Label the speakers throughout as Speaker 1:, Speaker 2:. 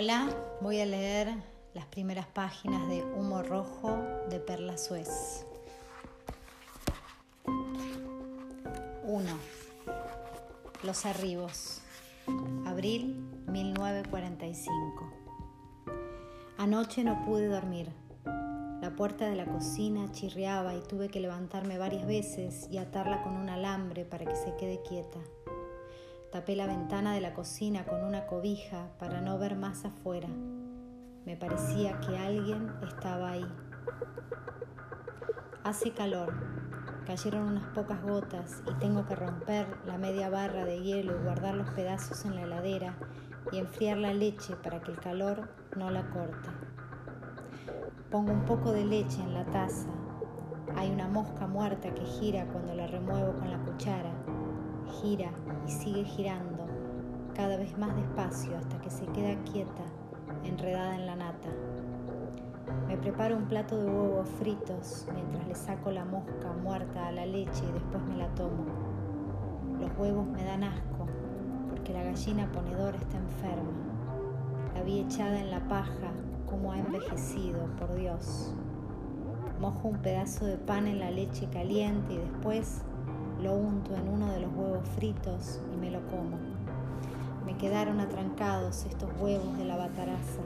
Speaker 1: Hola, voy a leer las primeras páginas de Humo Rojo de Perla Suez. 1. Los Arribos. Abril 1945. Anoche no pude dormir. La puerta de la cocina chirriaba y tuve que levantarme varias veces y atarla con un alambre para que se quede quieta. Tapé la ventana de la cocina con una cobija para no ver más afuera. Me parecía que alguien estaba ahí. Hace calor. Cayeron unas pocas gotas y tengo que romper la media barra de hielo y guardar los pedazos en la heladera y enfriar la leche para que el calor no la corte. Pongo un poco de leche en la taza. Hay una mosca muerta que gira cuando la remuevo con la cuchara gira y sigue girando cada vez más despacio hasta que se queda quieta, enredada en la nata. Me preparo un plato de huevos fritos mientras le saco la mosca muerta a la leche y después me la tomo. Los huevos me dan asco porque la gallina ponedora está enferma. La vi echada en la paja como ha envejecido, por Dios. Mojo un pedazo de pan en la leche caliente y después lo unto en uno de los huevos fritos y me lo como. Me quedaron atrancados estos huevos de la bataraza.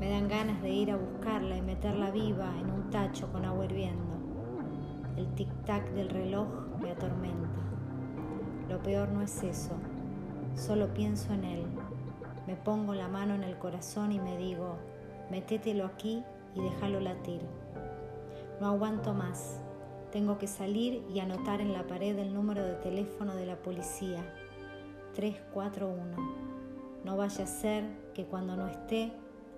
Speaker 1: Me dan ganas de ir a buscarla y meterla viva en un tacho con agua hirviendo. El tic-tac del reloj me atormenta. Lo peor no es eso, solo pienso en él. Me pongo la mano en el corazón y me digo, metételo aquí y déjalo latir. No aguanto más. Tengo que salir y anotar en la pared el número de teléfono de la policía. 341. No vaya a ser que cuando no esté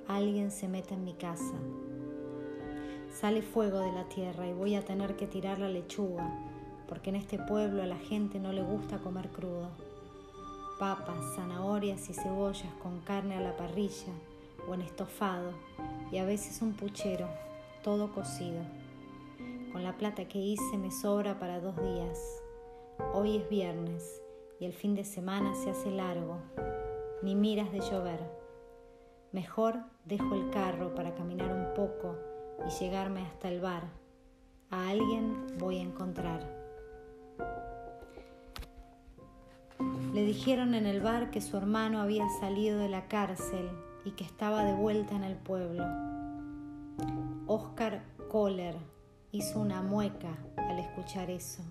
Speaker 1: alguien se meta en mi casa. Sale fuego de la tierra y voy a tener que tirar la lechuga, porque en este pueblo a la gente no le gusta comer crudo. Papas, zanahorias y cebollas con carne a la parrilla o en estofado y a veces un puchero, todo cocido. Con la plata que hice me sobra para dos días. Hoy es viernes y el fin de semana se hace largo. Ni miras de llover. Mejor dejo el carro para caminar un poco y llegarme hasta el bar. A alguien voy a encontrar. Le dijeron en el bar que su hermano había salido de la cárcel y que estaba de vuelta en el pueblo. Oscar Kohler hizo una mueca al escuchar eso.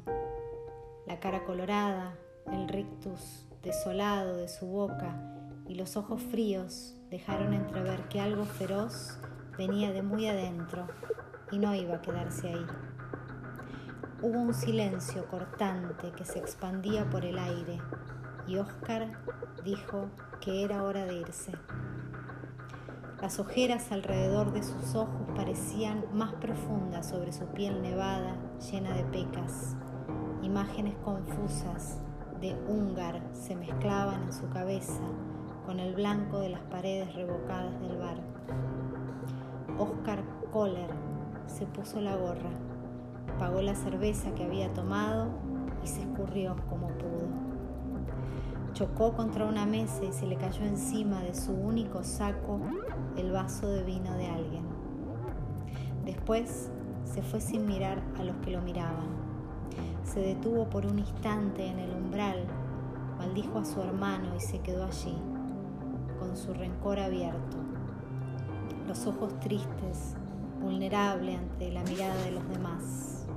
Speaker 1: La cara colorada, el rictus desolado de su boca y los ojos fríos dejaron entrever que algo feroz venía de muy adentro y no iba a quedarse ahí. Hubo un silencio cortante que se expandía por el aire y Oscar dijo que era hora de irse. Las ojeras alrededor de sus ojos parecían más profundas sobre su piel nevada, llena de pecas. Imágenes confusas de húngar se mezclaban en su cabeza con el blanco de las paredes revocadas del bar. Oscar Kohler se puso la gorra, pagó la cerveza que había tomado y se escurrió como pudo. Chocó contra una mesa y se le cayó encima de su único saco el vaso de vino de alguien. Después se fue sin mirar a los que lo miraban. Se detuvo por un instante en el umbral, maldijo a su hermano y se quedó allí, con su rencor abierto, los ojos tristes, vulnerable ante la mirada de los demás.